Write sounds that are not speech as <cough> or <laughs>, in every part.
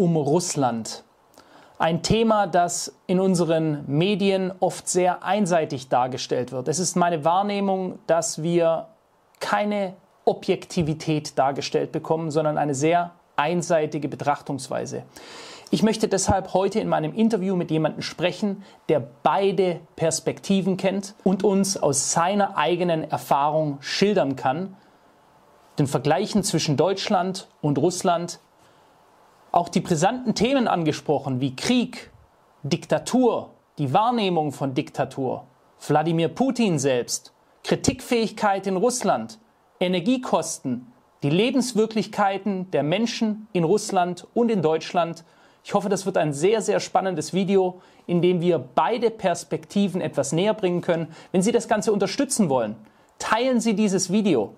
um Russland. Ein Thema, das in unseren Medien oft sehr einseitig dargestellt wird. Es ist meine Wahrnehmung, dass wir keine Objektivität dargestellt bekommen, sondern eine sehr einseitige Betrachtungsweise. Ich möchte deshalb heute in meinem Interview mit jemandem sprechen, der beide Perspektiven kennt und uns aus seiner eigenen Erfahrung schildern kann, den Vergleichen zwischen Deutschland und Russland auch die brisanten Themen angesprochen wie Krieg, Diktatur, die Wahrnehmung von Diktatur, Wladimir Putin selbst, Kritikfähigkeit in Russland, Energiekosten, die Lebenswirklichkeiten der Menschen in Russland und in Deutschland. Ich hoffe, das wird ein sehr, sehr spannendes Video, in dem wir beide Perspektiven etwas näher bringen können. Wenn Sie das Ganze unterstützen wollen, teilen Sie dieses Video.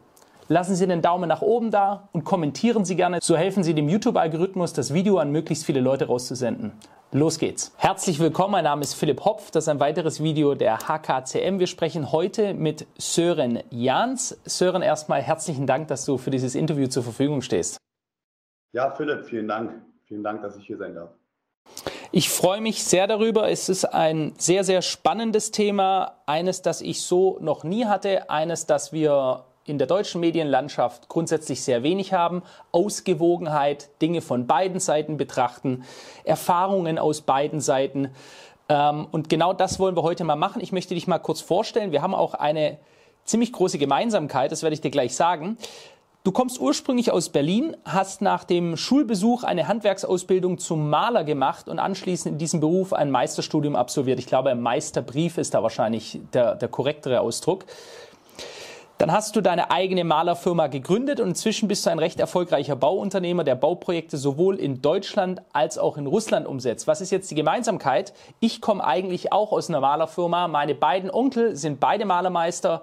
Lassen Sie den Daumen nach oben da und kommentieren Sie gerne. So helfen Sie dem YouTube-Algorithmus, das Video an möglichst viele Leute rauszusenden. Los geht's. Herzlich willkommen, mein Name ist Philipp Hopf. Das ist ein weiteres Video der HKCM. Wir sprechen heute mit Sören Jans. Sören, erstmal herzlichen Dank, dass du für dieses Interview zur Verfügung stehst. Ja, Philipp, vielen Dank. Vielen Dank, dass ich hier sein darf. Ich freue mich sehr darüber. Es ist ein sehr, sehr spannendes Thema. Eines, das ich so noch nie hatte. Eines, das wir in der deutschen Medienlandschaft grundsätzlich sehr wenig haben. Ausgewogenheit, Dinge von beiden Seiten betrachten, Erfahrungen aus beiden Seiten. Ähm, und genau das wollen wir heute mal machen. Ich möchte dich mal kurz vorstellen. Wir haben auch eine ziemlich große Gemeinsamkeit, das werde ich dir gleich sagen. Du kommst ursprünglich aus Berlin, hast nach dem Schulbesuch eine Handwerksausbildung zum Maler gemacht und anschließend in diesem Beruf ein Meisterstudium absolviert. Ich glaube, Meisterbrief ist da wahrscheinlich der, der korrektere Ausdruck. Dann hast du deine eigene Malerfirma gegründet und inzwischen bist du ein recht erfolgreicher Bauunternehmer, der Bauprojekte sowohl in Deutschland als auch in Russland umsetzt. Was ist jetzt die Gemeinsamkeit? Ich komme eigentlich auch aus einer Malerfirma. Meine beiden Onkel sind beide Malermeister.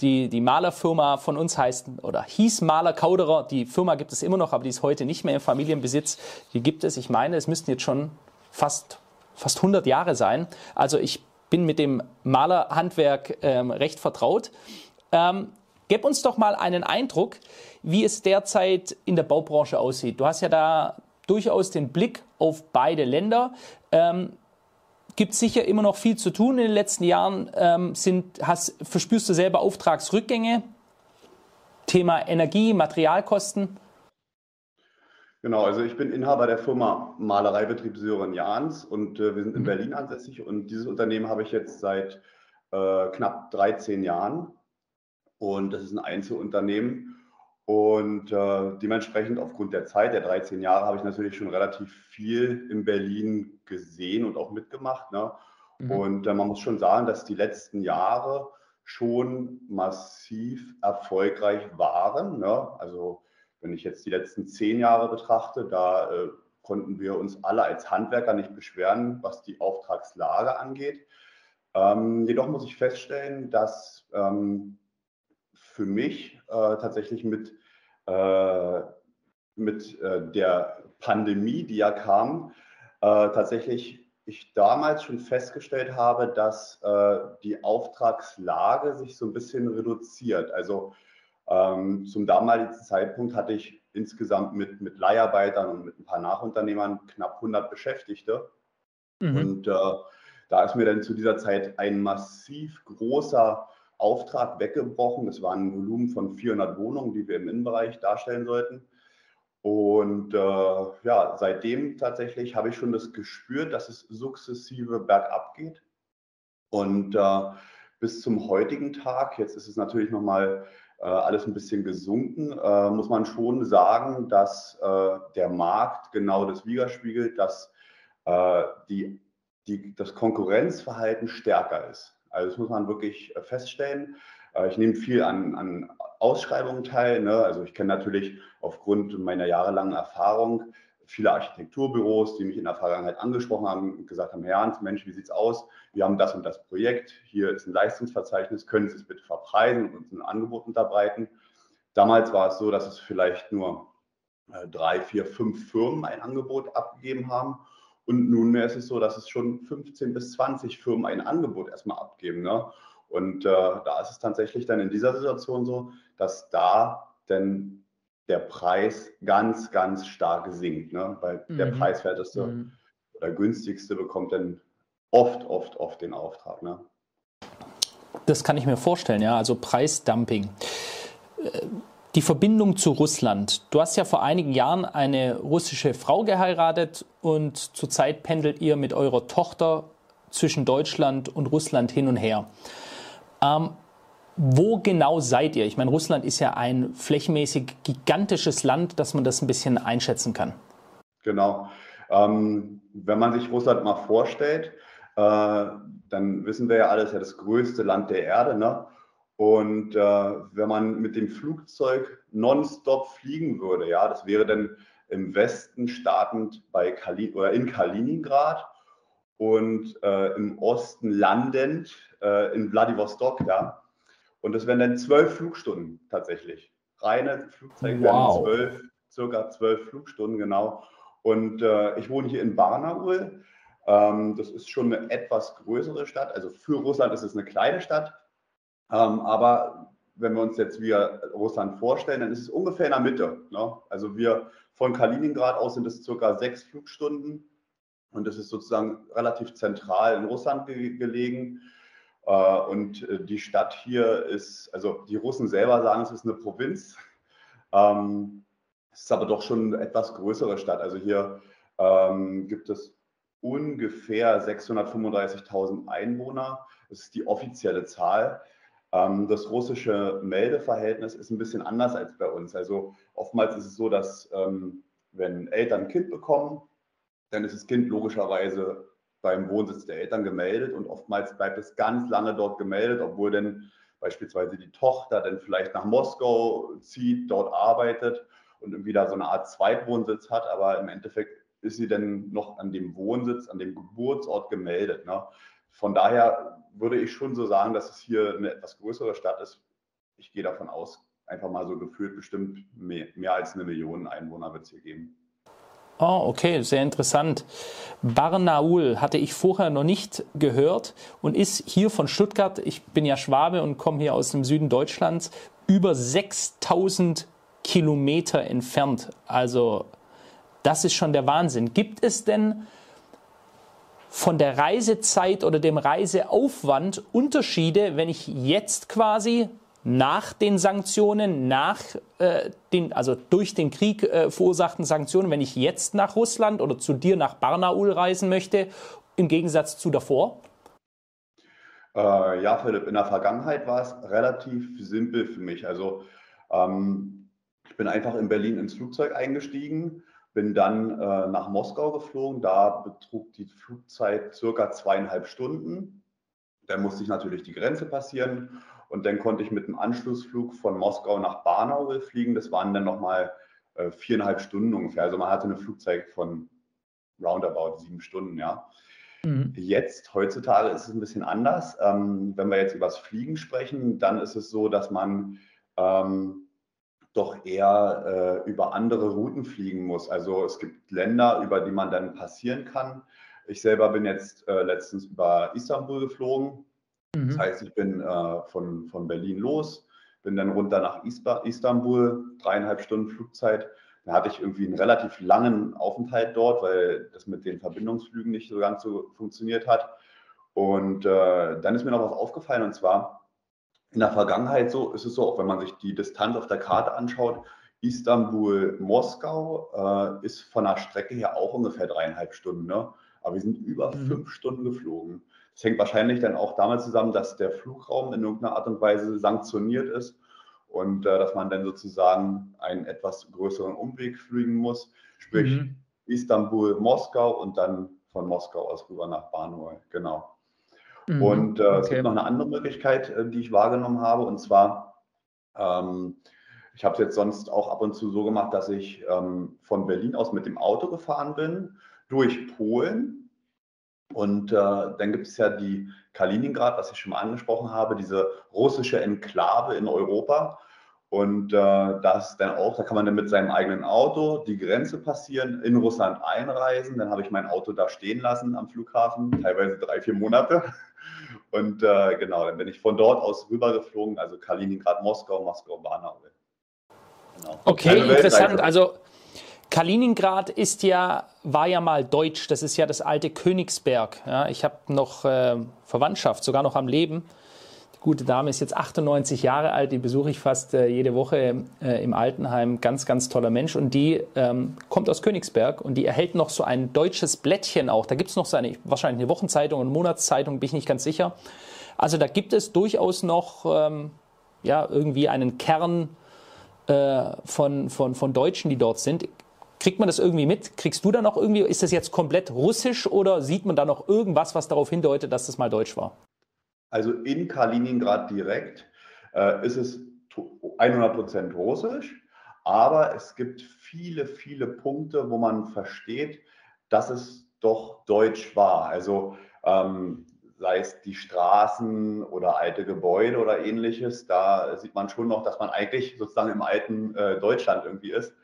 Die, die Malerfirma von uns heißt oder hieß Maler Kauderer. Die Firma gibt es immer noch, aber die ist heute nicht mehr im Familienbesitz. Die gibt es, ich meine, es müssten jetzt schon fast, fast 100 Jahre sein. Also ich bin mit dem Malerhandwerk ähm, recht vertraut. Ähm, Gib uns doch mal einen Eindruck, wie es derzeit in der Baubranche aussieht. Du hast ja da durchaus den Blick auf beide Länder. Ähm, gibt sicher immer noch viel zu tun in den letzten Jahren. Ähm, sind, hast, verspürst du selber Auftragsrückgänge? Thema Energie, Materialkosten? Genau, also ich bin Inhaber der Firma Malereibetrieb Sören Jahns und äh, wir sind in mhm. Berlin ansässig und dieses Unternehmen habe ich jetzt seit äh, knapp 13 Jahren und das ist ein Einzelunternehmen. Und äh, dementsprechend aufgrund der Zeit, der 13 Jahre, habe ich natürlich schon relativ viel in Berlin gesehen und auch mitgemacht. Ne? Mhm. Und äh, man muss schon sagen, dass die letzten Jahre schon massiv erfolgreich waren. Ne? Also wenn ich jetzt die letzten zehn Jahre betrachte, da äh, konnten wir uns alle als Handwerker nicht beschweren, was die Auftragslage angeht. Ähm, jedoch muss ich feststellen, dass ähm, für mich äh, tatsächlich mit, äh, mit äh, der Pandemie, die ja kam, äh, tatsächlich ich damals schon festgestellt habe, dass äh, die Auftragslage sich so ein bisschen reduziert. Also ähm, zum damaligen Zeitpunkt hatte ich insgesamt mit, mit Leiharbeitern und mit ein paar Nachunternehmern knapp 100 Beschäftigte. Mhm. Und äh, da ist mir dann zu dieser Zeit ein massiv großer Auftrag weggebrochen. Es war ein Volumen von 400 Wohnungen, die wir im Innenbereich darstellen sollten. Und äh, ja, seitdem tatsächlich habe ich schon das gespürt, dass es sukzessive bergab geht. Und äh, bis zum heutigen Tag, jetzt ist es natürlich nochmal äh, alles ein bisschen gesunken, äh, muss man schon sagen, dass äh, der Markt genau das widerspiegelt, dass äh, die, die, das Konkurrenzverhalten stärker ist. Also das muss man wirklich äh, feststellen. Äh, ich nehme viel an, an Ausschreibungen teil. Ne? Also ich kenne natürlich aufgrund meiner jahrelangen Erfahrung viele Architekturbüros, die mich in der Vergangenheit angesprochen haben und gesagt haben, Herr Hans, Mensch, wie sieht es aus? Wir haben das und das Projekt, hier ist ein Leistungsverzeichnis, können Sie es bitte verpreisen und uns ein Angebot unterbreiten? Damals war es so, dass es vielleicht nur äh, drei, vier, fünf Firmen ein Angebot abgegeben haben. Und nunmehr ist es so, dass es schon 15 bis 20 Firmen ein Angebot erstmal abgeben. Ne? Und äh, da ist es tatsächlich dann in dieser Situation so, dass da denn der Preis ganz, ganz stark sinkt. Ne? Weil mhm. der preiswerteste mhm. oder günstigste bekommt dann oft, oft, oft den Auftrag. Ne? Das kann ich mir vorstellen, ja. Also Preisdumping. Die Verbindung zu Russland. Du hast ja vor einigen Jahren eine russische Frau geheiratet und zurzeit pendelt ihr mit eurer Tochter zwischen Deutschland und Russland hin und her. Ähm, wo genau seid ihr? Ich meine, Russland ist ja ein flächenmäßig gigantisches Land, dass man das ein bisschen einschätzen kann. Genau. Ähm, wenn man sich Russland mal vorstellt, äh, dann wissen wir ja alles, ja das größte Land der Erde. Ne? Und äh, wenn man mit dem Flugzeug nonstop fliegen würde, ja, das wäre dann im Westen startend bei Kali oder in Kaliningrad und äh, im Osten landend äh, in Vladivostok, ja. Und das wären dann zwölf Flugstunden tatsächlich. Reine Flugzeuge wow. wären zwölf, circa zwölf Flugstunden, genau. Und äh, ich wohne hier in Barnaul. Ähm, das ist schon eine etwas größere Stadt. Also für Russland ist es eine kleine Stadt. Ähm, aber wenn wir uns jetzt wieder Russland vorstellen, dann ist es ungefähr in der Mitte. Ne? Also wir von Kaliningrad aus sind es circa sechs Flugstunden. Und das ist sozusagen relativ zentral in Russland ge gelegen. Äh, und äh, die Stadt hier ist, also die Russen selber sagen, es ist eine Provinz. Ähm, es ist aber doch schon eine etwas größere Stadt. Also hier ähm, gibt es ungefähr 635.000 Einwohner. Das ist die offizielle Zahl. Ähm, das russische Meldeverhältnis ist ein bisschen anders als bei uns. Also oftmals ist es so, dass wenn Eltern ein Kind bekommen, dann ist das Kind logischerweise beim Wohnsitz der Eltern gemeldet und oftmals bleibt es ganz lange dort gemeldet, obwohl dann beispielsweise die Tochter dann vielleicht nach Moskau zieht, dort arbeitet und irgendwie da so eine Art Zweitwohnsitz hat, aber im Endeffekt ist sie dann noch an dem Wohnsitz, an dem Geburtsort gemeldet. Ne? Von daher würde ich schon so sagen, dass es hier eine etwas größere Stadt ist. Ich gehe davon aus, einfach mal so gefühlt bestimmt mehr, mehr als eine Million Einwohner wird es hier geben. Oh, okay, sehr interessant. Barnaul hatte ich vorher noch nicht gehört und ist hier von Stuttgart, ich bin ja Schwabe und komme hier aus dem Süden Deutschlands, über 6000 Kilometer entfernt. Also das ist schon der Wahnsinn. Gibt es denn von der Reisezeit oder dem Reiseaufwand Unterschiede, wenn ich jetzt quasi nach den Sanktionen, nach äh, den, also durch den Krieg äh, verursachten Sanktionen, wenn ich jetzt nach Russland oder zu dir nach Barnaul reisen möchte, im Gegensatz zu davor? Äh, ja, Philipp, in der Vergangenheit war es relativ simpel für mich. Also ähm, ich bin einfach in Berlin ins Flugzeug eingestiegen, bin dann äh, nach Moskau geflogen. Da betrug die Flugzeit circa zweieinhalb Stunden. Dann musste ich natürlich die Grenze passieren und dann konnte ich mit einem Anschlussflug von Moskau nach Barnaul fliegen. Das waren dann nochmal äh, viereinhalb Stunden ungefähr. Also man hatte eine Flugzeit von roundabout sieben Stunden, ja. Mhm. Jetzt, heutzutage ist es ein bisschen anders. Ähm, wenn wir jetzt über das Fliegen sprechen, dann ist es so, dass man ähm, doch eher äh, über andere Routen fliegen muss. Also es gibt Länder, über die man dann passieren kann. Ich selber bin jetzt äh, letztens über Istanbul geflogen. Mhm. Das heißt, ich bin äh, von, von Berlin los, bin dann runter nach Isba, Istanbul, dreieinhalb Stunden Flugzeit. Da hatte ich irgendwie einen relativ langen Aufenthalt dort, weil das mit den Verbindungsflügen nicht so ganz so funktioniert hat. Und äh, dann ist mir noch was aufgefallen und zwar in der Vergangenheit so ist es so, auch wenn man sich die Distanz auf der Karte anschaut, Istanbul-Moskau äh, ist von der Strecke her auch ungefähr dreieinhalb Stunden. Ne? Aber wir sind über mhm. fünf Stunden geflogen. Das hängt wahrscheinlich dann auch damit zusammen, dass der Flugraum in irgendeiner Art und Weise sanktioniert ist und äh, dass man dann sozusagen einen etwas größeren Umweg fliegen muss, sprich mhm. Istanbul, Moskau und dann von Moskau aus rüber nach Barnaul. Genau. Mhm. Und äh, okay. es gibt noch eine andere Möglichkeit, äh, die ich wahrgenommen habe, und zwar, ähm, Ich habe es jetzt sonst auch ab und zu so gemacht, dass ich ähm, von Berlin aus mit dem Auto gefahren bin, durch Polen. Und äh, dann gibt es ja die Kaliningrad, was ich schon mal angesprochen habe, diese russische Enklave in Europa. Und äh, das dann auch, da kann man dann mit seinem eigenen Auto die Grenze passieren, in Russland einreisen. Dann habe ich mein Auto da stehen lassen am Flughafen, teilweise drei, vier Monate. <laughs> Und äh, genau, dann bin ich von dort aus rübergeflogen, also Kaliningrad, Moskau, Moskau, Barnaul. Genau. Okay, interessant. Also Kaliningrad ist ja, war ja mal deutsch. Das ist ja das alte Königsberg. Ja, ich habe noch äh, Verwandtschaft, sogar noch am Leben. Gute Dame ist jetzt 98 Jahre alt. Die besuche ich fast äh, jede Woche äh, im Altenheim. Ganz, ganz toller Mensch. Und die ähm, kommt aus Königsberg und die erhält noch so ein deutsches Blättchen auch. Da gibt es noch so eine, wahrscheinlich eine Wochenzeitung und Monatszeitung, bin ich nicht ganz sicher. Also da gibt es durchaus noch ähm, ja, irgendwie einen Kern äh, von, von, von Deutschen, die dort sind. Kriegt man das irgendwie mit? Kriegst du da noch irgendwie, ist das jetzt komplett russisch oder sieht man da noch irgendwas, was darauf hindeutet, dass das mal deutsch war? Also in Kaliningrad direkt äh, ist es 100% russisch, aber es gibt viele, viele Punkte, wo man versteht, dass es doch deutsch war. Also ähm, sei es die Straßen oder alte Gebäude oder ähnliches, da sieht man schon noch, dass man eigentlich sozusagen im alten äh, Deutschland irgendwie ist.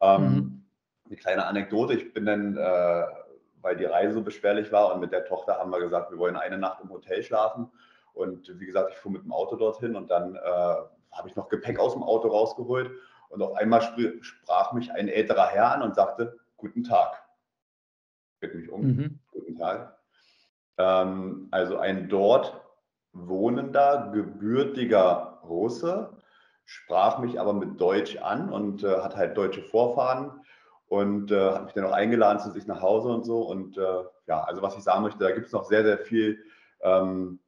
Ähm, mhm. Eine kleine Anekdote, ich bin dann, äh, weil die Reise so beschwerlich war und mit der Tochter haben wir gesagt, wir wollen eine Nacht im Hotel schlafen. Und wie gesagt, ich fuhr mit dem Auto dorthin und dann äh, habe ich noch Gepäck aus dem Auto rausgeholt und auf einmal sp sprach mich ein älterer Herr an und sagte, guten Tag. Bitte mich um, mhm. guten Tag. Ähm, also ein dort wohnender, gebürtiger Russe, sprach mich aber mit Deutsch an und äh, hat halt deutsche Vorfahren und äh, hat mich dann auch eingeladen zu sich nach Hause und so. Und äh, ja, also was ich sagen möchte, da gibt es noch sehr, sehr viel ähm,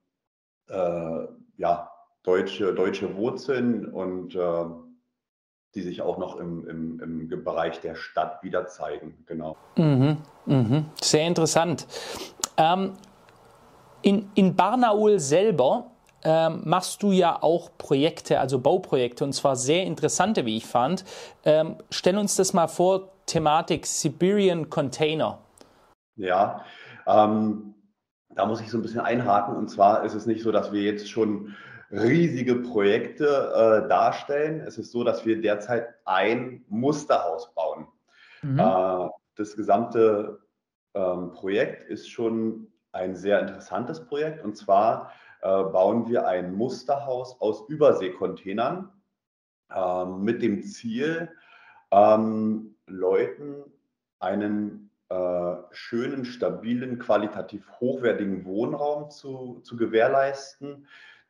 äh, ja, deutsche, deutsche Wurzeln und äh, die sich auch noch im, im, im Bereich der Stadt wieder zeigen. Genau. Mhm, mh. Sehr interessant. Ähm, in, in Barnaul selber ähm, machst du ja auch Projekte, also Bauprojekte, und zwar sehr interessante, wie ich fand. Ähm, stell uns das mal vor, Thematik Siberian Container. Ja, ähm, da muss ich so ein bisschen einhaken. Und zwar ist es nicht so, dass wir jetzt schon riesige Projekte äh, darstellen. Es ist so, dass wir derzeit ein Musterhaus bauen. Mhm. Äh, das gesamte ähm, Projekt ist schon ein sehr interessantes Projekt. Und zwar äh, bauen wir ein Musterhaus aus Überseekontainern äh, mit dem Ziel, ähm, Leuten einen äh, schönen, stabilen, qualitativ hochwertigen Wohnraum zu, zu gewährleisten,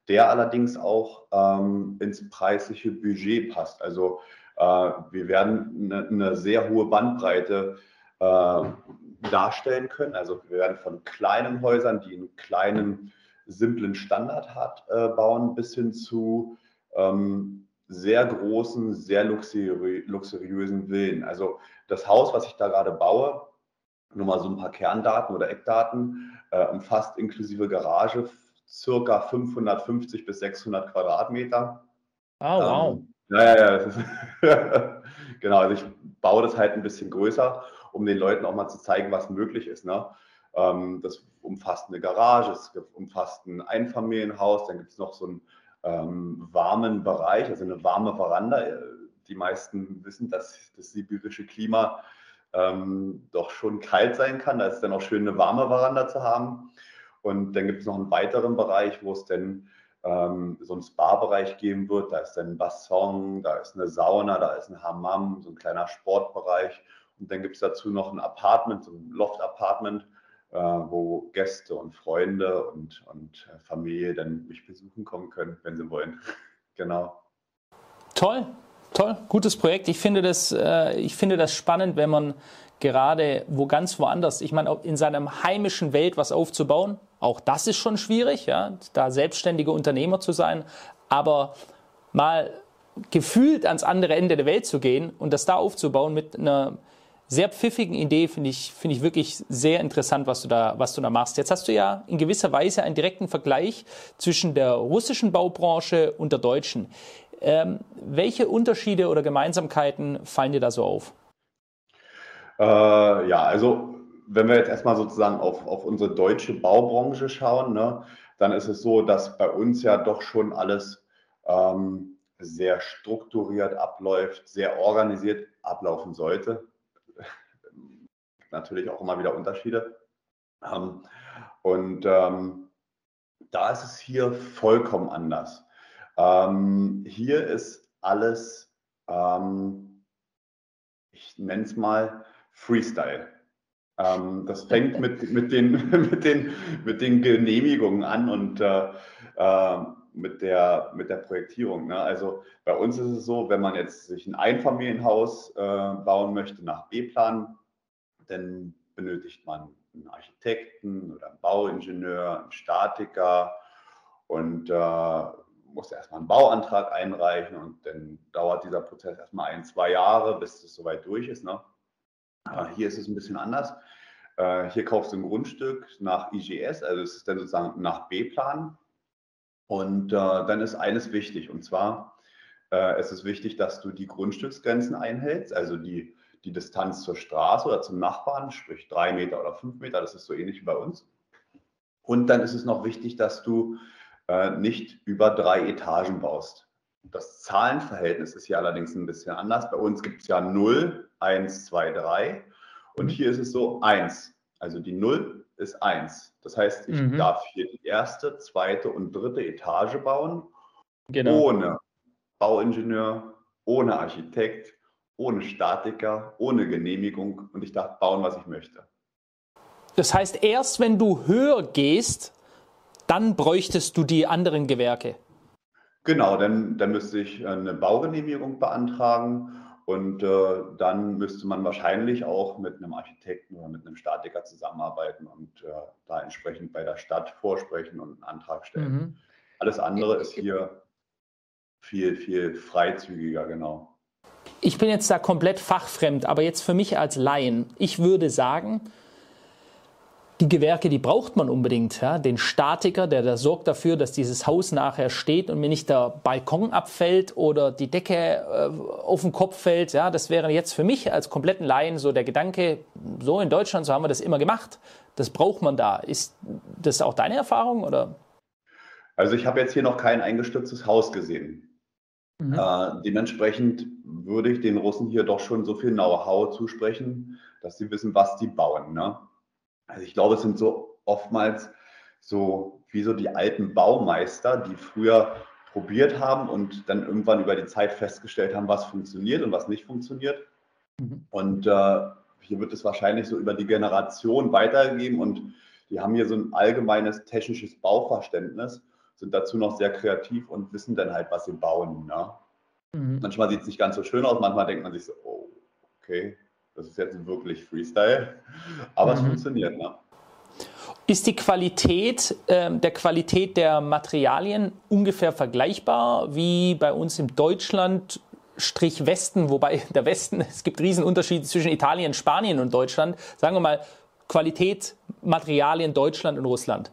der allerdings auch ähm, ins preisliche Budget passt. Also äh, wir werden eine, eine, sehr hohe Bandbreite äh, darstellen können. Also wir werden von kleinen Häusern, die einen kleinen, simplen Standard hat, äh, bauen, bis hin zu ähm, sehr großen, sehr luxuri luxuriösen Villen. Also das Haus, was ich da gerade baue, nur mal so ein paar Kerndaten oder Eckdaten, äh, umfasst inklusive Garage circa 550 bis 600 Quadratmeter. Oh, wow. Ähm, ja, ja, ja. <laughs> genau, also ich baue das halt ein bisschen größer um den Leuten auch mal zu zeigen, was möglich ist. Ne? Ähm, das umfasst eine Garage, es umfasst ein Einfamilienhaus, dann gibt es noch so einen ähm, warmen Bereich, also eine warme Veranda. Die meisten wissen, dass das sibirische Klima ähm, doch schon kalt sein kann. Da ist dann auch schön, eine warme Veranda zu haben. Und dann gibt es noch einen weiteren Bereich, wo es dann ähm, so einen Spa-Bereich geben wird. Da ist dann ein Basson, da ist eine Sauna, da ist ein Hammam, so ein kleiner Sportbereich. Und dann gibt es dazu noch ein Apartment, so ein Loft-Apartment, äh, wo Gäste und Freunde und, und äh, Familie dann mich besuchen kommen können, wenn sie wollen. <laughs> genau. Toll, toll, gutes Projekt. Ich finde das, äh, ich finde das spannend, wenn man gerade wo ganz woanders, ich meine, in seinem heimischen Welt was aufzubauen, auch das ist schon schwierig, ja, da selbstständige Unternehmer zu sein, aber mal gefühlt ans andere Ende der Welt zu gehen und das da aufzubauen mit einer sehr pfiffigen Idee, finde ich, finde ich wirklich sehr interessant, was du da, was du da machst. Jetzt hast du ja in gewisser Weise einen direkten Vergleich zwischen der russischen Baubranche und der deutschen. Ähm, welche Unterschiede oder Gemeinsamkeiten fallen dir da so auf? Äh, ja, also wenn wir jetzt erstmal sozusagen auf, auf unsere deutsche Baubranche schauen, ne, dann ist es so, dass bei uns ja doch schon alles ähm, sehr strukturiert abläuft, sehr organisiert ablaufen sollte. <laughs> Natürlich auch immer wieder Unterschiede. Ähm, und ähm, da ist es hier vollkommen anders. Ähm, hier ist alles, ähm, ich nenne es mal Freestyle. Ähm, das fängt mit, mit, den, <laughs> mit, den, mit den Genehmigungen an und äh, äh, mit, der, mit der Projektierung. Ne? Also bei uns ist es so, wenn man jetzt sich ein Einfamilienhaus äh, bauen möchte nach B-Plan, dann benötigt man einen Architekten oder einen Bauingenieur, einen Statiker und äh, muss erstmal einen Bauantrag einreichen und dann dauert dieser Prozess erstmal ein, zwei Jahre, bis es soweit durch ist. Ne? Hier ist es ein bisschen anders. Äh, hier kaufst du ein Grundstück nach IGS, also es ist dann sozusagen nach B-Plan. Und äh, dann ist eines wichtig, und zwar äh, es ist wichtig, dass du die Grundstücksgrenzen einhältst, also die, die Distanz zur Straße oder zum Nachbarn, sprich drei Meter oder fünf Meter, das ist so ähnlich wie bei uns. Und dann ist es noch wichtig, dass du äh, nicht über drei Etagen baust. Das Zahlenverhältnis ist hier allerdings ein bisschen anders. Bei uns gibt es ja 0, 1, 2, 3. Und mhm. hier ist es so 1. Also die 0 ist 1. Das heißt, ich mhm. darf hier die erste, zweite und dritte Etage bauen, genau. ohne Bauingenieur, ohne Architekt, ohne Statiker, ohne Genehmigung und ich darf bauen, was ich möchte. Das heißt, erst wenn du höher gehst, dann bräuchtest du die anderen Gewerke. Genau, dann, dann müsste ich eine Baugenehmigung beantragen und äh, dann müsste man wahrscheinlich auch mit einem Architekten oder mit einem Statiker zusammenarbeiten und äh, da entsprechend bei der Stadt vorsprechen und einen Antrag stellen. Mhm. Alles andere ist hier viel, viel freizügiger, genau. Ich bin jetzt da komplett fachfremd, aber jetzt für mich als Laien, ich würde sagen, die Gewerke, die braucht man unbedingt. Ja? Den Statiker, der da sorgt dafür, dass dieses Haus nachher steht und mir nicht der Balkon abfällt oder die Decke äh, auf den Kopf fällt. Ja? Das wäre jetzt für mich als kompletten Laien so der Gedanke, so in Deutschland, so haben wir das immer gemacht. Das braucht man da. Ist das auch deine Erfahrung? Oder? Also ich habe jetzt hier noch kein eingestürztes Haus gesehen. Mhm. Äh, dementsprechend würde ich den Russen hier doch schon so viel Know-how zusprechen, dass sie wissen, was die bauen. Ne? Also ich glaube, es sind so oftmals so wie so die alten Baumeister, die früher probiert haben und dann irgendwann über die Zeit festgestellt haben, was funktioniert und was nicht funktioniert. Mhm. Und äh, hier wird es wahrscheinlich so über die Generation weitergegeben und die haben hier so ein allgemeines technisches Bauverständnis, sind dazu noch sehr kreativ und wissen dann halt, was sie bauen. Ne? Mhm. Manchmal sieht es nicht ganz so schön aus, manchmal denkt man sich so, oh, okay, das ist jetzt wirklich Freestyle, aber mhm. es funktioniert. Ne? Ist die Qualität äh, der Qualität der Materialien ungefähr vergleichbar wie bei uns im Deutschland Strich Westen, wobei <laughs> der Westen, es gibt Riesenunterschiede zwischen Italien, Spanien und Deutschland. Sagen wir mal Qualität, Materialien Deutschland und Russland.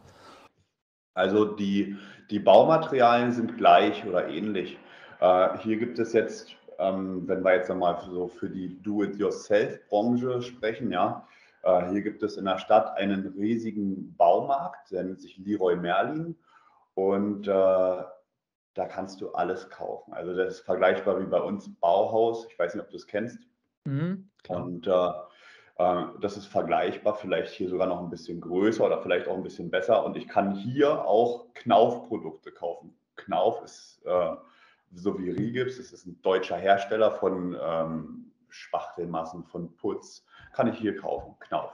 Also die, die Baumaterialien sind gleich oder ähnlich. Äh, hier gibt es jetzt wenn wir jetzt einmal so für die Do-it-yourself-Branche sprechen, ja, äh, hier gibt es in der Stadt einen riesigen Baumarkt, der nennt sich Leroy Merlin und äh, da kannst du alles kaufen. Also das ist vergleichbar wie bei uns Bauhaus. Ich weiß nicht, ob du es kennst. Mhm, und äh, äh, das ist vergleichbar, vielleicht hier sogar noch ein bisschen größer oder vielleicht auch ein bisschen besser. Und ich kann hier auch Knauf-Produkte kaufen. Knauf ist äh, so wie Rigips, es ist ein deutscher Hersteller von ähm, Spachtelmassen, von Putz, kann ich hier kaufen, Knauf.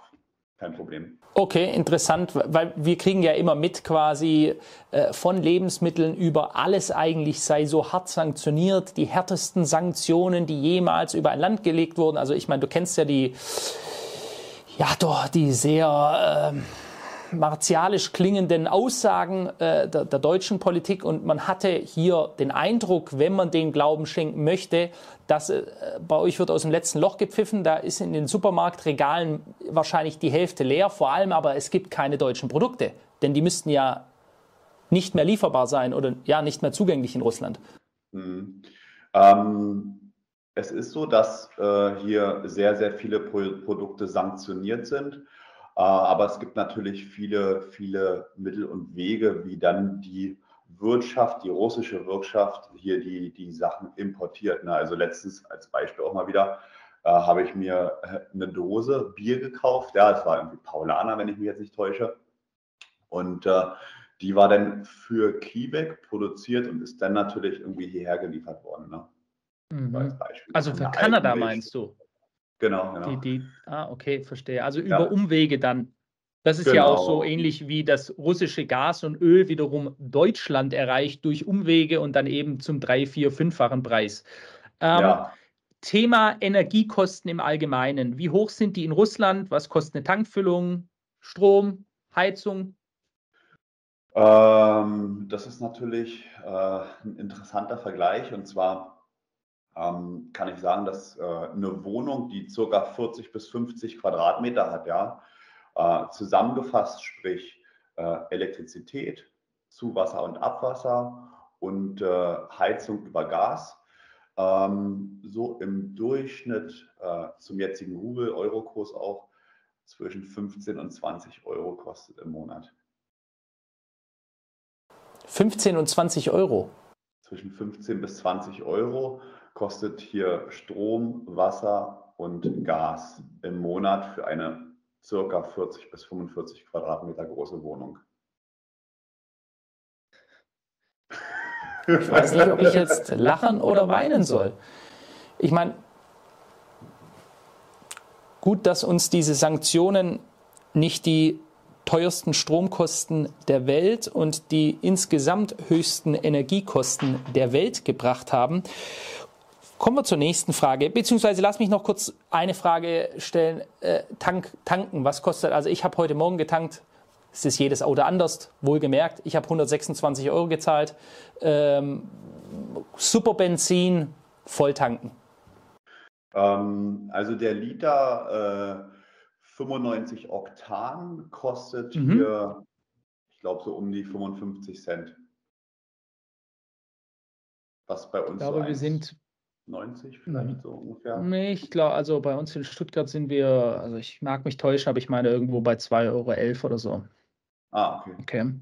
Kein Problem. Okay, interessant, weil wir kriegen ja immer mit quasi äh, von Lebensmitteln über alles eigentlich sei so hart sanktioniert, die härtesten Sanktionen, die jemals über ein Land gelegt wurden. Also ich meine, du kennst ja die, ja doch, die sehr... Äh, martialisch klingenden Aussagen äh, der, der, deutschen Politik und man hatte hier den Eindruck, wenn man den Glauben schenken möchte, dass äh, bei euch wird aus dem letzten Loch gepfiffen, da ist in den Supermarktregalen wahrscheinlich die Hälfte leer, vor allem aber es gibt keine deutschen Produkte, denn die müssten ja nicht mehr lieferbar sein oder ja nicht mehr zugänglich in Russland. Mhm. Ähm, es ist so, dass äh, hier sehr, sehr viele Pro Produkte sanktioniert sind. Äh, aber es gibt natürlich viele, viele Mittel und Wege, wie dann die Wirtschaft, die russische Wirtschaft hier die, die Sachen importiert. Ne? Also letztens als Beispiel auch mal wieder äh, habe ich mir äh, eine Dose Bier gekauft. Ja, es war irgendwie Paulaner, wenn ich mich jetzt nicht täusche. Und die war dann für Quebec produziert und ist dann natürlich irgendwie hierher geliefert worden. Ne? Mhm. Also für Kanada meinst du? Genau, genau. Die, die, ah, okay, verstehe. Also über ja. Umwege dann. Das ist genau. ja auch so genau. ähnlich wie das russische Gas und Öl wiederum Deutschland erreicht durch Umwege und dann eben zum drei, vier, fünffachen Preis. Ähm, ja. Thema Energiekosten im Allgemeinen. Wie hoch sind die in Russland? Was kostet eine Tankfüllung, Strom, Heizung? Ähm, das ist natürlich äh, ein interessanter Vergleich. Und zwar ähm, kann ich sagen, dass äh, eine Wohnung, die ca. 40 bis 50 Quadratmeter hat, ja, äh, zusammengefasst, sprich äh, Elektrizität, Zuwasser und Abwasser und äh, Heizung über Gas, ähm, so im Durchschnitt äh, zum jetzigen Rubel-Euro-Kurs auch zwischen 15 und 20 Euro kostet im Monat. 15 und 20 Euro? Zwischen 15 bis 20 Euro kostet hier Strom, Wasser und Gas im Monat für eine circa 40 bis 45 Quadratmeter große Wohnung. Ich weiß nicht, ob ich jetzt lachen oder weinen soll. Ich meine, gut, dass uns diese Sanktionen nicht die teuersten Stromkosten der Welt und die insgesamt höchsten Energiekosten der Welt gebracht haben. Kommen wir zur nächsten Frage, beziehungsweise lass mich noch kurz eine Frage stellen. Äh, Tank, tanken, was kostet? Also ich habe heute Morgen getankt, es ist jedes Auto anders, wohlgemerkt. Ich habe 126 Euro gezahlt. Ähm, super Benzin, voll tanken. Ähm, also der Liter äh, 95 Oktan kostet mhm. hier, ich glaube, so um die 55 Cent. Was bei uns ich glaube, so wir sind 90 vielleicht so ungefähr. Ich glaube, also bei uns in Stuttgart sind wir, also ich mag mich täuschen, aber ich meine irgendwo bei 2,11 Euro oder so. Ah, okay. Okay.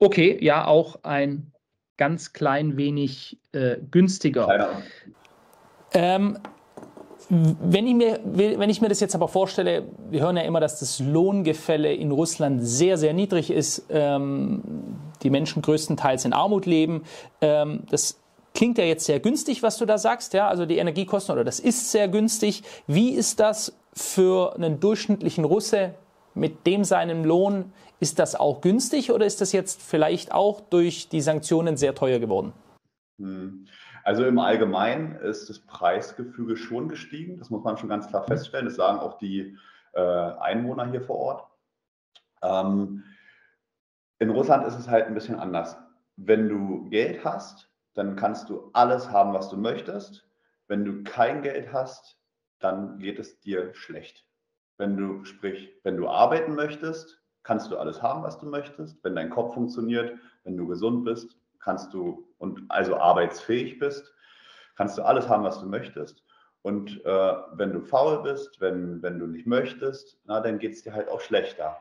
Okay, ja, auch ein ganz klein wenig äh, günstiger. Ähm, wenn ich, mir, wenn ich mir das jetzt aber vorstelle, wir hören ja immer, dass das Lohngefälle in Russland sehr, sehr niedrig ist, ähm, die Menschen größtenteils in Armut leben. Ähm, das klingt ja jetzt sehr günstig, was du da sagst, ja, also die Energiekosten, oder das ist sehr günstig. Wie ist das für einen durchschnittlichen Russe mit dem seinem Lohn ist das auch günstig oder ist das jetzt vielleicht auch durch die Sanktionen sehr teuer geworden? Hm. Also im Allgemeinen ist das Preisgefüge schon gestiegen. Das muss man schon ganz klar feststellen. Das sagen auch die äh, Einwohner hier vor Ort. Ähm, in Russland ist es halt ein bisschen anders. Wenn du Geld hast, dann kannst du alles haben, was du möchtest. Wenn du kein Geld hast, dann geht es dir schlecht. Wenn du, sprich, wenn du arbeiten möchtest, kannst du alles haben, was du möchtest. Wenn dein Kopf funktioniert, wenn du gesund bist, kannst du und also arbeitsfähig bist, kannst du alles haben, was du möchtest. Und äh, wenn du faul bist, wenn, wenn du nicht möchtest, na, dann geht es dir halt auch schlechter.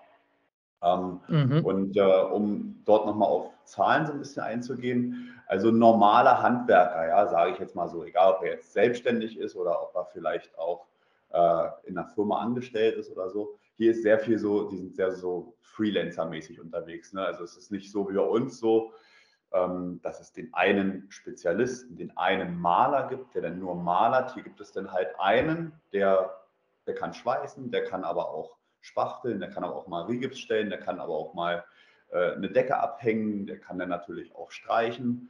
Ähm, mhm. Und äh, um dort nochmal auf Zahlen so ein bisschen einzugehen, also normaler Handwerker, ja, sage ich jetzt mal so, egal ob er jetzt selbstständig ist oder ob er vielleicht auch äh, in einer Firma angestellt ist oder so, hier ist sehr viel so, die sind sehr so Freelancer-mäßig unterwegs. Ne? Also es ist nicht so wie bei uns so, ähm, dass es den einen Spezialisten, den einen Maler gibt, der dann nur malert. Hier gibt es dann halt einen, der, der kann schweißen, der kann aber auch spachteln, der kann aber auch mal Rigips stellen, der kann aber auch mal äh, eine Decke abhängen, der kann dann natürlich auch streichen.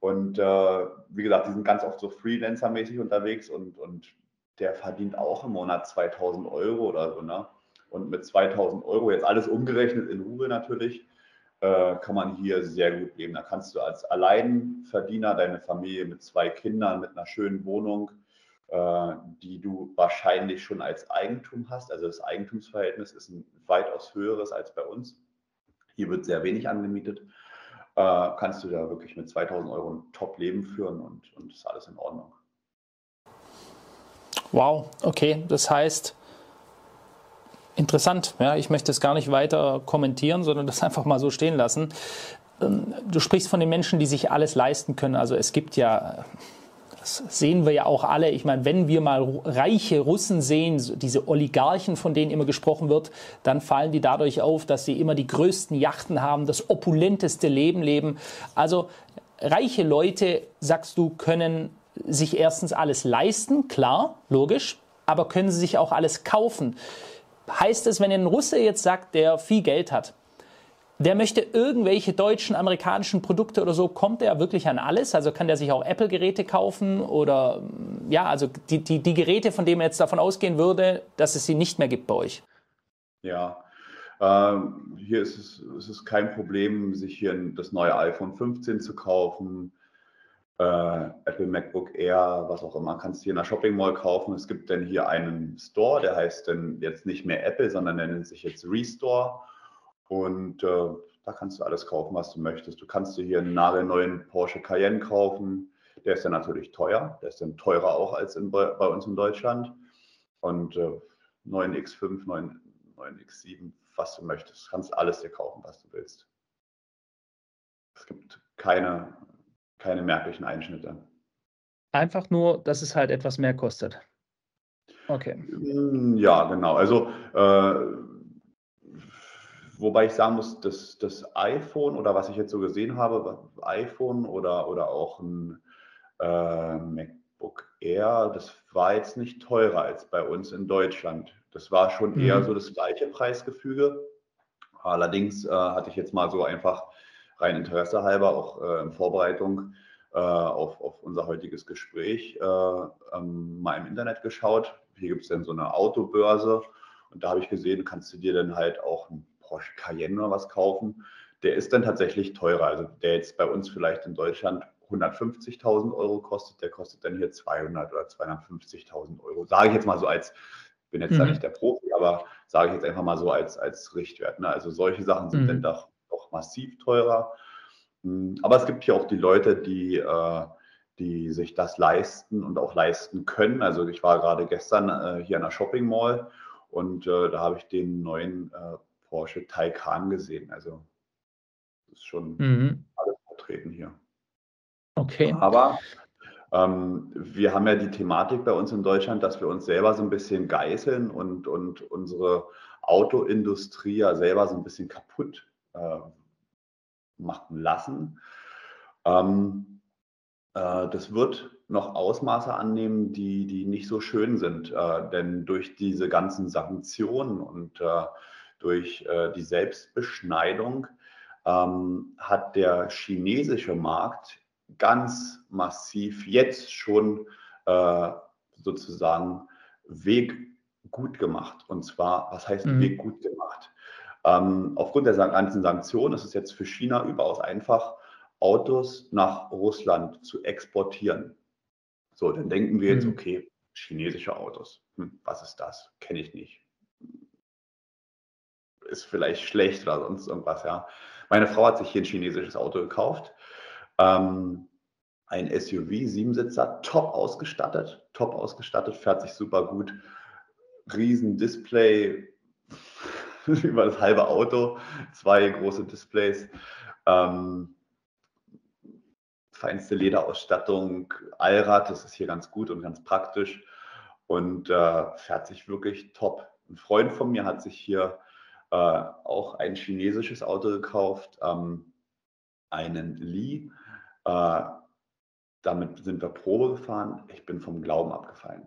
Und äh, wie gesagt, die sind ganz oft so Freelancer-mäßig unterwegs und, und der verdient auch im Monat 2000 Euro oder so. Ne? Und mit 2000 Euro, jetzt alles umgerechnet in Rubel natürlich, äh, kann man hier sehr gut leben. Da kannst du als Alleinverdiener deine Familie mit zwei Kindern, mit einer schönen Wohnung, äh, die du wahrscheinlich schon als Eigentum hast. Also das Eigentumsverhältnis ist ein weitaus höheres als bei uns. Hier wird sehr wenig angemietet. äh, kannst du da wirklich mit 2000 Euro ein Top-Leben führen und, und ist alles in Ordnung. Wow, okay. Das heißt, interessant. Ja, ich möchte es gar nicht weiter kommentieren, sondern das einfach mal so stehen lassen. Ähm, du sprichst von den Menschen, die sich alles leisten können. Also es gibt ja, das sehen wir ja auch alle. Ich meine, wenn wir mal reiche Russen sehen, diese Oligarchen, von denen immer gesprochen wird, dann fallen die dadurch auf, dass sie immer die größten Yachten haben, das opulenteste Leben leben. Also reiche Leute, sagst du, können sich erstens alles leisten, klar, logisch, aber können sie sich auch alles kaufen. Heißt es, wenn ein Russe jetzt sagt, der viel Geld hat, der möchte irgendwelche deutschen, amerikanischen Produkte oder so, kommt er wirklich an alles? Also kann der sich auch Apple-Geräte kaufen oder ja, also die, die, die Geräte, von denen man jetzt davon ausgehen würde, dass es sie nicht mehr gibt bei euch? Ja, ähm, hier ist es, es kein Problem, sich hier das neue iPhone 15 zu kaufen äh, Apple MacBook Air, was auch immer, kannst du hier in der Shopping Mall kaufen. Es gibt dann hier einen Store, der heißt dann jetzt nicht mehr Apple, sondern der nennt sich jetzt Restore. Und äh, da kannst du alles kaufen, was du möchtest. Du kannst dir hier einen nagelneuen Porsche Cayenne kaufen. Der ist dann natürlich teuer. Der ist dann teurer auch als in, bei, bei uns in Deutschland. Und äh, 9X5, 9, 9X7, was du möchtest. Du kannst alles dir kaufen, was du willst. Es gibt keine keine merklichen Einschnitte. Einfach nur, dass es halt etwas mehr kostet. Okay. Mm, ja, genau. Also, äh, wobei ich sagen muss, dass das iPhone oder was ich jetzt so gesehen habe, iPhone oder, oder auch ein äh, MacBook Air, das war jetzt nicht teurer als bei uns in Deutschland. Das war schon mhm. eher so das gleiche Preisgefüge. Allerdings äh, hatte ich jetzt mal so einfach rein Interesse halber, auch äh, in Vorbereitung äh, auf, auf unser heutiges Gespräch, äh, ähm, mal im Internet geschaut. Hier gibt es dann so eine Autobörse und da habe ich gesehen, kannst du dir dann halt auch einen Porsche Cayenne oder was kaufen. Der ist dann tatsächlich teurer. Also der jetzt bei uns vielleicht in Deutschland 150.000 Euro kostet, der kostet dann hier 200 oder 250.000 Euro. Sage ich jetzt mal so als, bin jetzt mhm. da nicht der Profi, aber sage ich jetzt einfach mal so als, als Richtwert. Ne? Also solche Sachen sind mhm. dann doch auch massiv teurer. Hm, aber es gibt hier auch die Leute, die, äh, die sich das leisten und auch leisten können. Also ich war gerade gestern äh, hier in der Shopping Mall und äh, da habe ich den neuen Porsche Taycan gesehen. Also ist schon mhm. alles vertreten hier. Okay. Aber ähm, wir haben ja die Thematik bei uns in Deutschland, dass wir uns selber so ein bisschen geißeln und, und unsere Autoindustrie ja selber so ein bisschen kaputt äh, machen lassen. Ähm, äh, das wird noch Ausmaße annehmen, die, die nicht so schön sind, äh, denn durch diese ganzen Sanktionen und äh, durch äh, die Selbstbeschneidung ähm, hat der chinesische Markt ganz massiv jetzt schon äh, sozusagen Weg gut gemacht. Und zwar, was heißt mhm. Weg gut gemacht? Ähm, aufgrund der ganzen Sanktionen ist es jetzt für China überaus einfach, Autos nach Russland zu exportieren. So, dann denken wir jetzt, mhm. okay, chinesische Autos, hm, was ist das? Kenne ich nicht. Ist vielleicht schlecht oder sonst irgendwas, ja. Meine Frau hat sich hier ein chinesisches Auto gekauft. Ähm, ein SUV, Siebensitzer, top ausgestattet, top ausgestattet, fährt sich super gut. Riesen Display, <laughs> über das halbe Auto, zwei große Displays, ähm, feinste Lederausstattung, Allrad, das ist hier ganz gut und ganz praktisch und äh, fährt sich wirklich top. Ein Freund von mir hat sich hier äh, auch ein chinesisches Auto gekauft, ähm, einen Li. Äh, damit sind wir Probe gefahren. Ich bin vom Glauben abgefallen.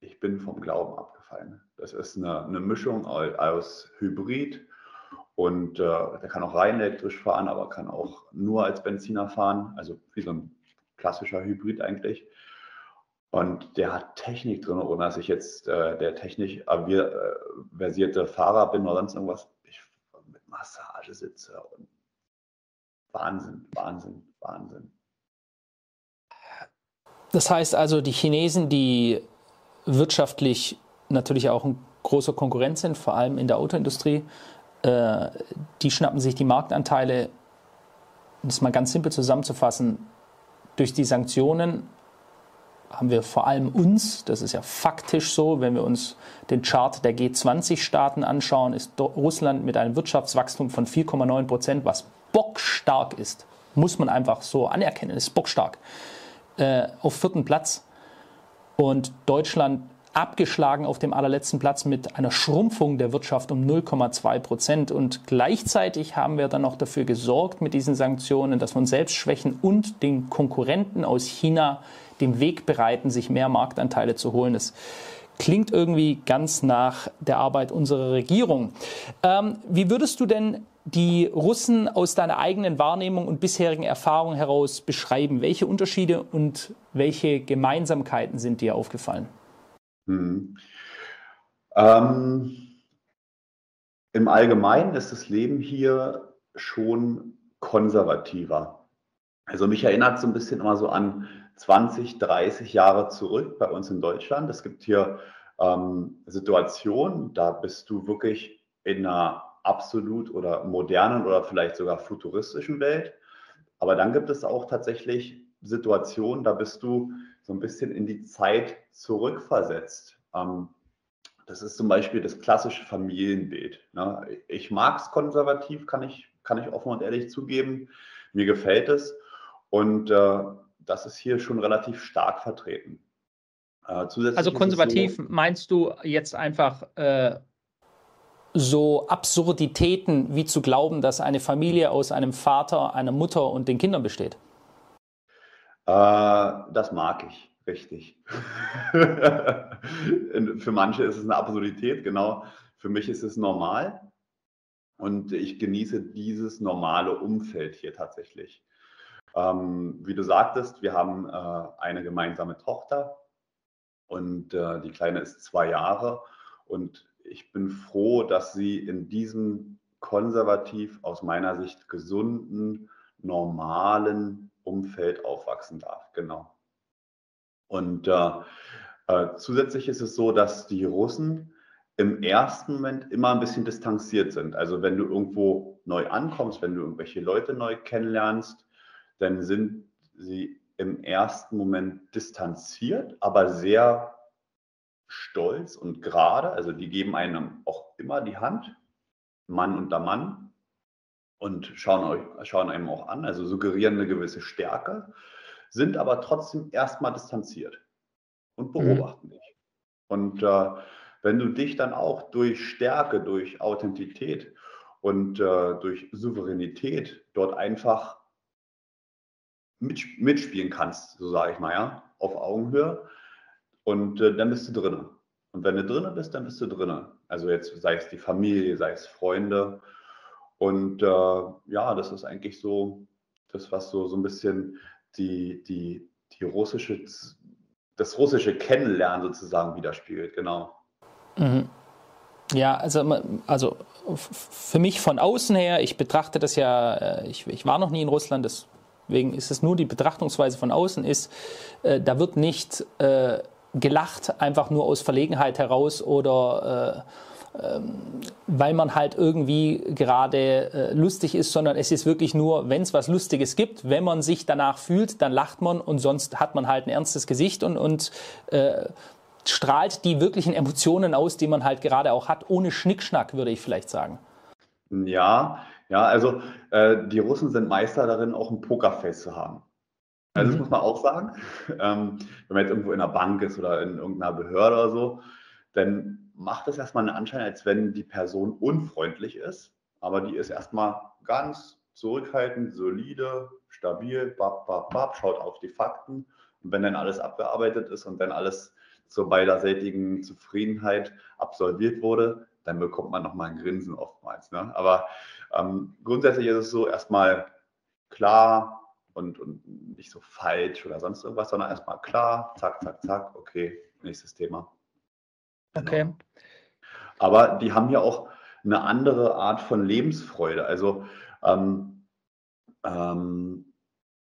Ich bin vom Glauben abgefallen. Das ist eine, eine Mischung aus Hybrid und äh, der kann auch rein elektrisch fahren, aber kann auch nur als Benziner fahren, also wie so ein klassischer Hybrid eigentlich. Und der hat Technik drin, ohne dass ich jetzt äh, der technisch äh, versierte Fahrer bin oder sonst irgendwas. Ich mit Massage sitze und Wahnsinn, Wahnsinn, Wahnsinn. Das heißt also, die Chinesen, die wirtschaftlich natürlich auch ein großer Konkurrent sind, vor allem in der Autoindustrie. Äh, die schnappen sich die Marktanteile um das mal ganz simpel zusammenzufassen, durch die Sanktionen haben wir vor allem uns, das ist ja faktisch so, wenn wir uns den Chart der G20-Staaten anschauen, ist Russland mit einem Wirtschaftswachstum von 4,9 Prozent, was bockstark ist, muss man einfach so anerkennen, ist bockstark, äh, auf vierten Platz. Und Deutschland abgeschlagen auf dem allerletzten Platz mit einer Schrumpfung der Wirtschaft um 0,2 Prozent. Und gleichzeitig haben wir dann noch dafür gesorgt mit diesen Sanktionen, dass wir uns selbst schwächen und den Konkurrenten aus China den Weg bereiten, sich mehr Marktanteile zu holen. Das klingt irgendwie ganz nach der Arbeit unserer Regierung. Ähm, wie würdest du denn die Russen aus deiner eigenen Wahrnehmung und bisherigen Erfahrung heraus beschreiben? Welche Unterschiede und welche Gemeinsamkeiten sind dir aufgefallen? Hm. Ähm, Im Allgemeinen ist das Leben hier schon konservativer. Also mich erinnert so ein bisschen immer so an 20, 30 Jahre zurück bei uns in Deutschland. Es gibt hier ähm, Situationen, da bist du wirklich in einer absolut oder modernen oder vielleicht sogar futuristischen Welt. Aber dann gibt es auch tatsächlich Situationen, da bist du so ein bisschen in die Zeit zurückversetzt. Ähm, das ist zum Beispiel das klassische Familienbild. Ne? Ich mag es konservativ, kann ich, kann ich offen und ehrlich zugeben. Mir gefällt es. Und äh, das ist hier schon relativ stark vertreten. Äh, also konservativ so, meinst du jetzt einfach äh, so Absurditäten wie zu glauben, dass eine Familie aus einem Vater, einer Mutter und den Kindern besteht? Äh, das mag ich, richtig. <laughs> Für manche ist es eine Absurdität, genau. Für mich ist es normal. Und ich genieße dieses normale Umfeld hier tatsächlich. Ähm, wie du sagtest, wir haben äh, eine gemeinsame Tochter und äh, die Kleine ist zwei Jahre. Und ich bin froh, dass sie in diesem konservativ, aus meiner Sicht gesunden, normalen Umfeld aufwachsen darf. Genau. Und äh, äh, zusätzlich ist es so, dass die Russen im ersten Moment immer ein bisschen distanziert sind. Also wenn du irgendwo neu ankommst, wenn du irgendwelche Leute neu kennenlernst, dann sind sie im ersten Moment distanziert, aber sehr stolz und gerade. Also die geben einem auch immer die Hand, Mann unter Mann und schauen, euch, schauen einem auch an, also suggerieren eine gewisse Stärke, sind aber trotzdem erstmal distanziert und mhm. beobachten mhm. dich. Und äh, wenn du dich dann auch durch Stärke, durch Authentität und äh, durch Souveränität dort einfach mitspielen kannst, so sage ich mal, ja, auf Augenhöhe, und äh, dann bist du drinne. Und wenn du drinne bist, dann bist du drinne. Also jetzt sei es die Familie, sei es Freunde. Und äh, ja, das ist eigentlich so das, was so, so ein bisschen die, die, die russische, das russische Kennenlernen sozusagen widerspiegelt, genau. Mhm. Ja, also, also für mich von außen her, ich betrachte das ja, äh, ich, ich war noch nie in Russland, deswegen ist es nur die Betrachtungsweise von außen, ist, äh, da wird nicht äh, gelacht, einfach nur aus Verlegenheit heraus oder äh, weil man halt irgendwie gerade äh, lustig ist, sondern es ist wirklich nur, wenn es was Lustiges gibt, wenn man sich danach fühlt, dann lacht man und sonst hat man halt ein ernstes Gesicht und, und äh, strahlt die wirklichen Emotionen aus, die man halt gerade auch hat, ohne Schnickschnack, würde ich vielleicht sagen. Ja, ja, also äh, die Russen sind Meister darin, auch ein Pokerface zu haben. Also das mhm. muss man auch sagen. Ähm, wenn man jetzt irgendwo in einer Bank ist oder in irgendeiner Behörde oder so, dann macht es erstmal einen Anschein, als wenn die Person unfreundlich ist, aber die ist erstmal ganz zurückhaltend, solide, stabil, bab, bab, bab, schaut auf die Fakten. Und wenn dann alles abgearbeitet ist und wenn alles zur beiderseitigen Zufriedenheit absolviert wurde, dann bekommt man nochmal ein Grinsen oftmals. Ne? Aber ähm, grundsätzlich ist es so erstmal klar und, und nicht so falsch oder sonst irgendwas, sondern erstmal klar, zack, zack, zack, okay, nächstes Thema. Okay. Genau. Aber die haben ja auch eine andere Art von Lebensfreude. Also ähm, ähm,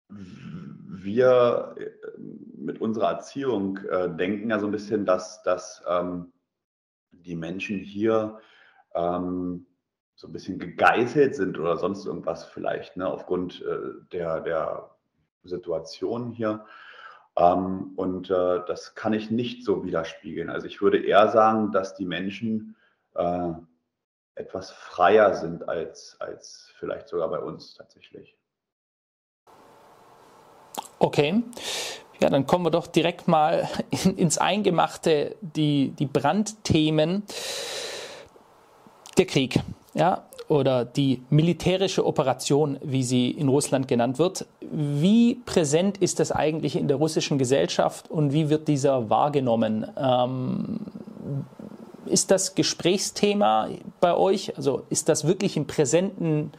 wir äh, mit unserer Erziehung äh, denken ja so ein bisschen, dass, dass ähm, die Menschen hier ähm, so ein bisschen gegeißelt sind oder sonst irgendwas vielleicht, ne, aufgrund äh, der, der Situation hier. Ähm, und äh, das kann ich nicht so widerspiegeln. Also ich würde eher sagen, dass die Menschen äh, etwas freier sind als, als vielleicht sogar bei uns tatsächlich. Okay. Ja, dann kommen wir doch direkt mal in, ins Eingemachte, die, die Brandthemen. Der Krieg, ja, oder die militärische Operation, wie sie in Russland genannt wird. Wie präsent ist das eigentlich in der russischen Gesellschaft und wie wird dieser wahrgenommen? Ähm, ist das Gesprächsthema bei euch? Also ist das wirklich im präsenten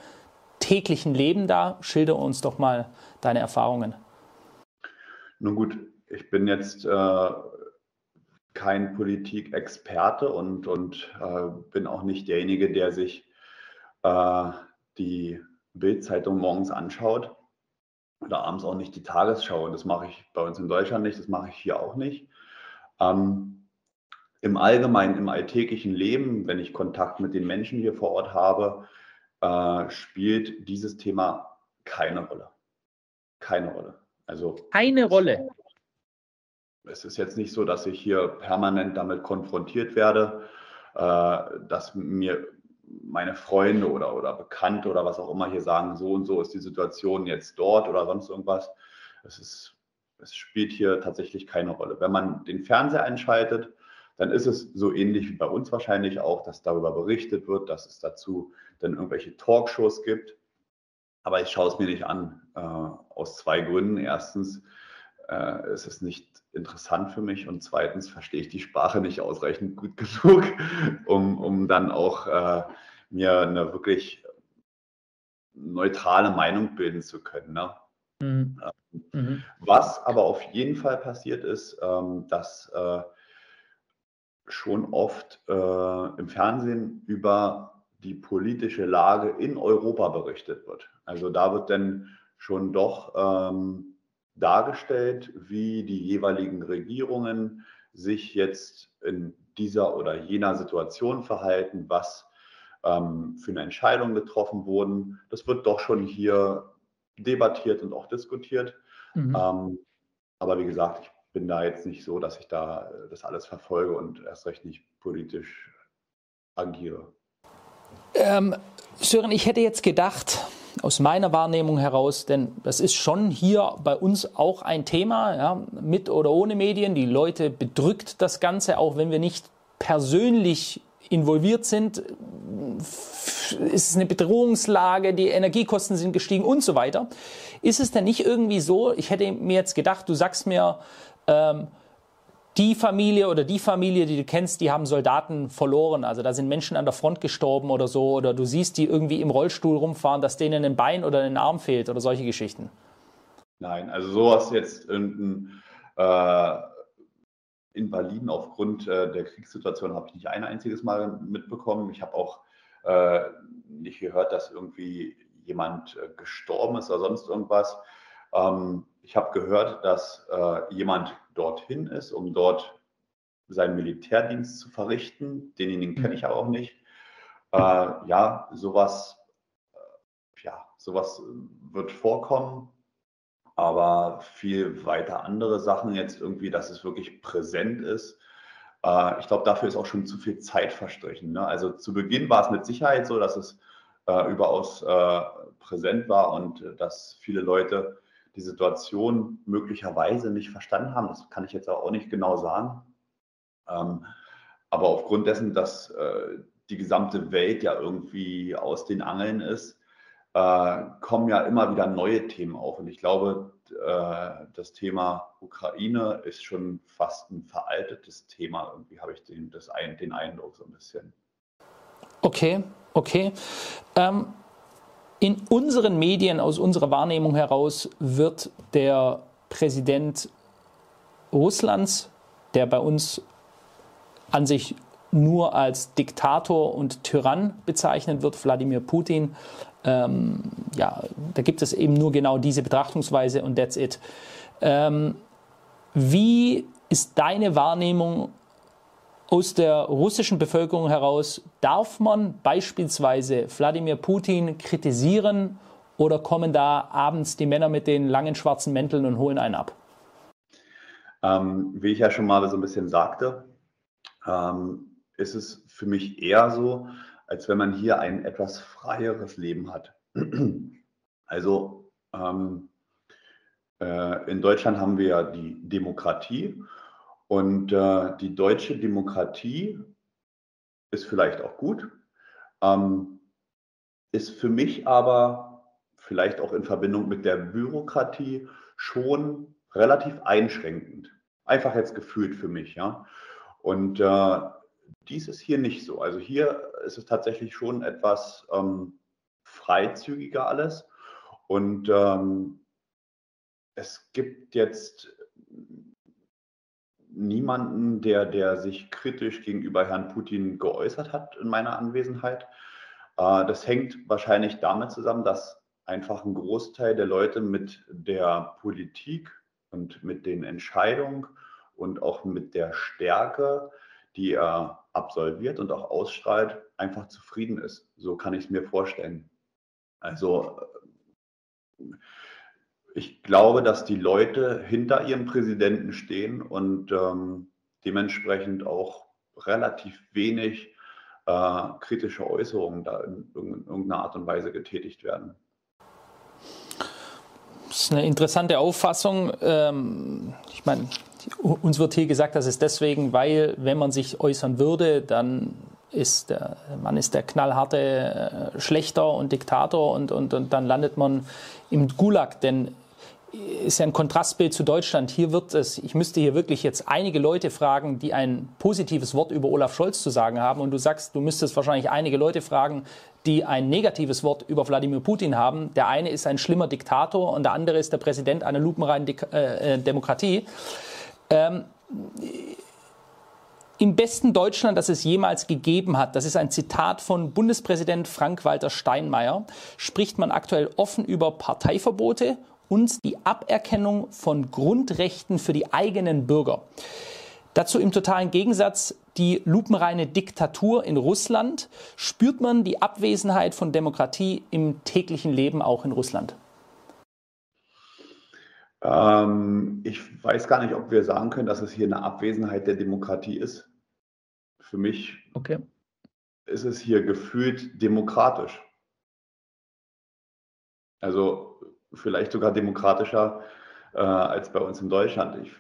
täglichen Leben da? Schilder uns doch mal deine Erfahrungen. Nun gut, ich bin jetzt äh, kein Politikexperte und, und äh, bin auch nicht derjenige, der sich äh, die Bildzeitung morgens anschaut oder abends auch nicht die Tagesschau. Und das mache ich bei uns in Deutschland nicht, das mache ich hier auch nicht. Ähm, Im Allgemeinen, im alltäglichen Leben, wenn ich Kontakt mit den Menschen hier vor Ort habe, äh, spielt dieses Thema keine Rolle. Keine Rolle. Also keine Rolle. Es ist jetzt nicht so, dass ich hier permanent damit konfrontiert werde, äh, dass mir meine Freunde oder, oder Bekannte oder was auch immer hier sagen, so und so ist die Situation jetzt dort oder sonst irgendwas. Es, ist, es spielt hier tatsächlich keine Rolle. Wenn man den Fernseher einschaltet, dann ist es so ähnlich wie bei uns wahrscheinlich auch, dass darüber berichtet wird, dass es dazu dann irgendwelche Talkshows gibt. Aber ich schaue es mir nicht an, äh, aus zwei Gründen. Erstens, äh, es ist nicht interessant für mich und zweitens verstehe ich die Sprache nicht ausreichend gut <laughs> genug, um, um dann auch äh, mir eine wirklich neutrale Meinung bilden zu können. Ne? Mhm. Ähm, mhm. Was aber auf jeden Fall passiert ist, ähm, dass äh, schon oft äh, im Fernsehen über die politische Lage in Europa berichtet wird. Also da wird dann schon doch ähm, dargestellt, wie die jeweiligen Regierungen sich jetzt in dieser oder jener Situation verhalten, was ähm, für eine Entscheidung getroffen wurden. Das wird doch schon hier debattiert und auch diskutiert. Mhm. Ähm, aber wie gesagt, ich bin da jetzt nicht so, dass ich da das alles verfolge und erst recht nicht politisch agiere. Ähm, Sören, ich hätte jetzt gedacht, aus meiner Wahrnehmung heraus, denn das ist schon hier bei uns auch ein Thema, ja, mit oder ohne Medien. Die Leute bedrückt das Ganze, auch wenn wir nicht persönlich involviert sind. Ist es eine Bedrohungslage, die Energiekosten sind gestiegen und so weiter. Ist es denn nicht irgendwie so, ich hätte mir jetzt gedacht, du sagst mir, ähm, die Familie oder die Familie, die du kennst, die haben Soldaten verloren. Also da sind Menschen an der Front gestorben oder so. Oder du siehst die irgendwie im Rollstuhl rumfahren, dass denen ein Bein oder ein Arm fehlt oder solche Geschichten. Nein, also sowas jetzt irgendein äh, Invaliden aufgrund äh, der Kriegssituation habe ich nicht ein einziges Mal mitbekommen. Ich habe auch äh, nicht gehört, dass irgendwie jemand äh, gestorben ist oder sonst irgendwas. Ähm, ich habe gehört, dass äh, jemand dorthin ist, um dort seinen Militärdienst zu verrichten. Denjenigen kenne ich aber auch nicht. Äh, ja, sowas, äh, ja, sowas wird vorkommen, aber viel weiter andere Sachen jetzt irgendwie, dass es wirklich präsent ist. Äh, ich glaube, dafür ist auch schon zu viel Zeit verstrichen. Ne? Also zu Beginn war es mit Sicherheit so, dass es äh, überaus äh, präsent war und äh, dass viele Leute die Situation möglicherweise nicht verstanden haben. Das kann ich jetzt auch nicht genau sagen. Ähm, aber aufgrund dessen, dass äh, die gesamte Welt ja irgendwie aus den Angeln ist, äh, kommen ja immer wieder neue Themen auf. Und ich glaube, äh, das Thema Ukraine ist schon fast ein veraltetes Thema. Irgendwie habe ich den, das, den Eindruck so ein bisschen. Okay, okay. Ähm, in unseren Medien, aus unserer Wahrnehmung heraus, wird der Präsident Russlands, der bei uns an sich nur als Diktator und Tyrann bezeichnet wird, Wladimir Putin, ähm, ja, da gibt es eben nur genau diese Betrachtungsweise und that's it. Ähm, wie ist deine Wahrnehmung aus der russischen Bevölkerung heraus, darf man beispielsweise Wladimir Putin kritisieren oder kommen da abends die Männer mit den langen schwarzen Mänteln und holen einen ab? Ähm, wie ich ja schon mal so ein bisschen sagte, ähm, ist es für mich eher so, als wenn man hier ein etwas freieres Leben hat. <clears throat> Also ähm, äh, in Deutschland haben wir ja die Demokratie und äh, die deutsche Demokratie ist vielleicht auch gut, ähm, ist für mich aber vielleicht auch in Verbindung mit der Bürokratie schon relativ einschränkend. Einfach jetzt gefühlt für mich, ja. Und äh, dies ist hier nicht so. Also hier ist es tatsächlich schon etwas ähm, freizügiger alles. Und ähm, es gibt jetzt niemanden, der, der sich kritisch gegenüber Herrn Putin geäußert hat in meiner Anwesenheit. Äh, das hängt wahrscheinlich damit zusammen, dass einfach ein Großteil der Leute mit der Politik und mit den Entscheidungen und auch mit der Stärke, die er absolviert und auch ausstrahlt, einfach zufrieden ist. So kann ich es mir vorstellen. Also ich glaube, dass die Leute hinter ihrem Präsidenten stehen und ähm, dementsprechend auch relativ wenig äh, kritische Äußerungen da in, in irgendeiner Art und Weise getätigt werden. Das ist eine interessante Auffassung. Ähm, ich meine, uns wird hier gesagt, das ist deswegen, weil wenn man sich äußern würde, dann ist der man ist der knallharte äh, Schlechter und Diktator und, und, und dann landet man im Gulag. Denn ist ja ein Kontrastbild zu Deutschland. Hier wird es, ich müsste hier wirklich jetzt einige Leute fragen, die ein positives Wort über Olaf Scholz zu sagen haben. Und du sagst, du müsstest wahrscheinlich einige Leute fragen, die ein negatives Wort über Wladimir Putin haben. Der eine ist ein schlimmer Diktator und der andere ist der Präsident einer lupenreinen Dik äh, äh Demokratie. Ähm, im besten Deutschland, das es jemals gegeben hat, das ist ein Zitat von Bundespräsident Frank-Walter Steinmeier, spricht man aktuell offen über Parteiverbote und die Aberkennung von Grundrechten für die eigenen Bürger. Dazu im totalen Gegensatz die lupenreine Diktatur in Russland. Spürt man die Abwesenheit von Demokratie im täglichen Leben auch in Russland? Ähm, ich weiß gar nicht, ob wir sagen können, dass es hier eine Abwesenheit der Demokratie ist. Für mich okay. ist es hier gefühlt demokratisch. Also vielleicht sogar demokratischer äh, als bei uns in Deutschland. Ich,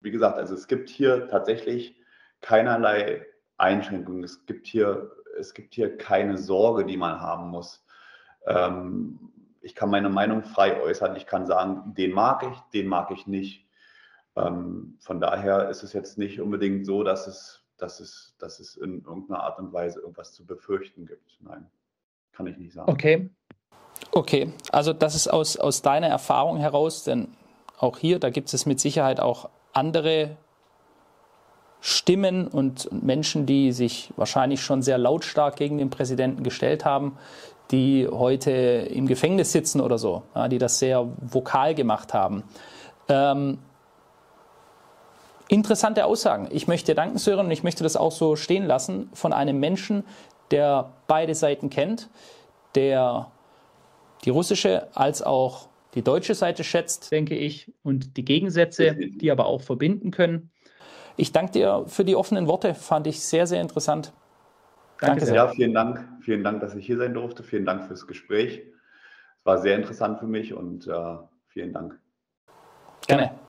wie gesagt, also es gibt hier tatsächlich keinerlei Einschränkungen. Es gibt hier, es gibt hier keine Sorge, die man haben muss. Ähm, ich kann meine Meinung frei äußern. Ich kann sagen, den mag ich, den mag ich nicht. Ähm, von daher ist es jetzt nicht unbedingt so, dass es, dass, es, dass es in irgendeiner Art und Weise irgendwas zu befürchten gibt. Nein, kann ich nicht sagen. Okay. Okay, also das ist aus, aus deiner Erfahrung heraus, denn auch hier, da gibt es mit Sicherheit auch andere Stimmen und Menschen, die sich wahrscheinlich schon sehr lautstark gegen den Präsidenten gestellt haben, die heute im Gefängnis sitzen oder so, ja, die das sehr vokal gemacht haben. Ähm, interessante Aussagen. Ich möchte danken, Sören, und ich möchte das auch so stehen lassen von einem Menschen, der beide Seiten kennt, der die russische als auch die deutsche Seite schätzt, denke ich, und die Gegensätze, die aber auch verbinden können. Ich danke dir für die offenen Worte, fand ich sehr, sehr interessant. Danke sehr. Ja, vielen Dank. Vielen Dank, dass ich hier sein durfte. Vielen Dank fürs Gespräch. Es war sehr interessant für mich und äh, vielen Dank. Gerne.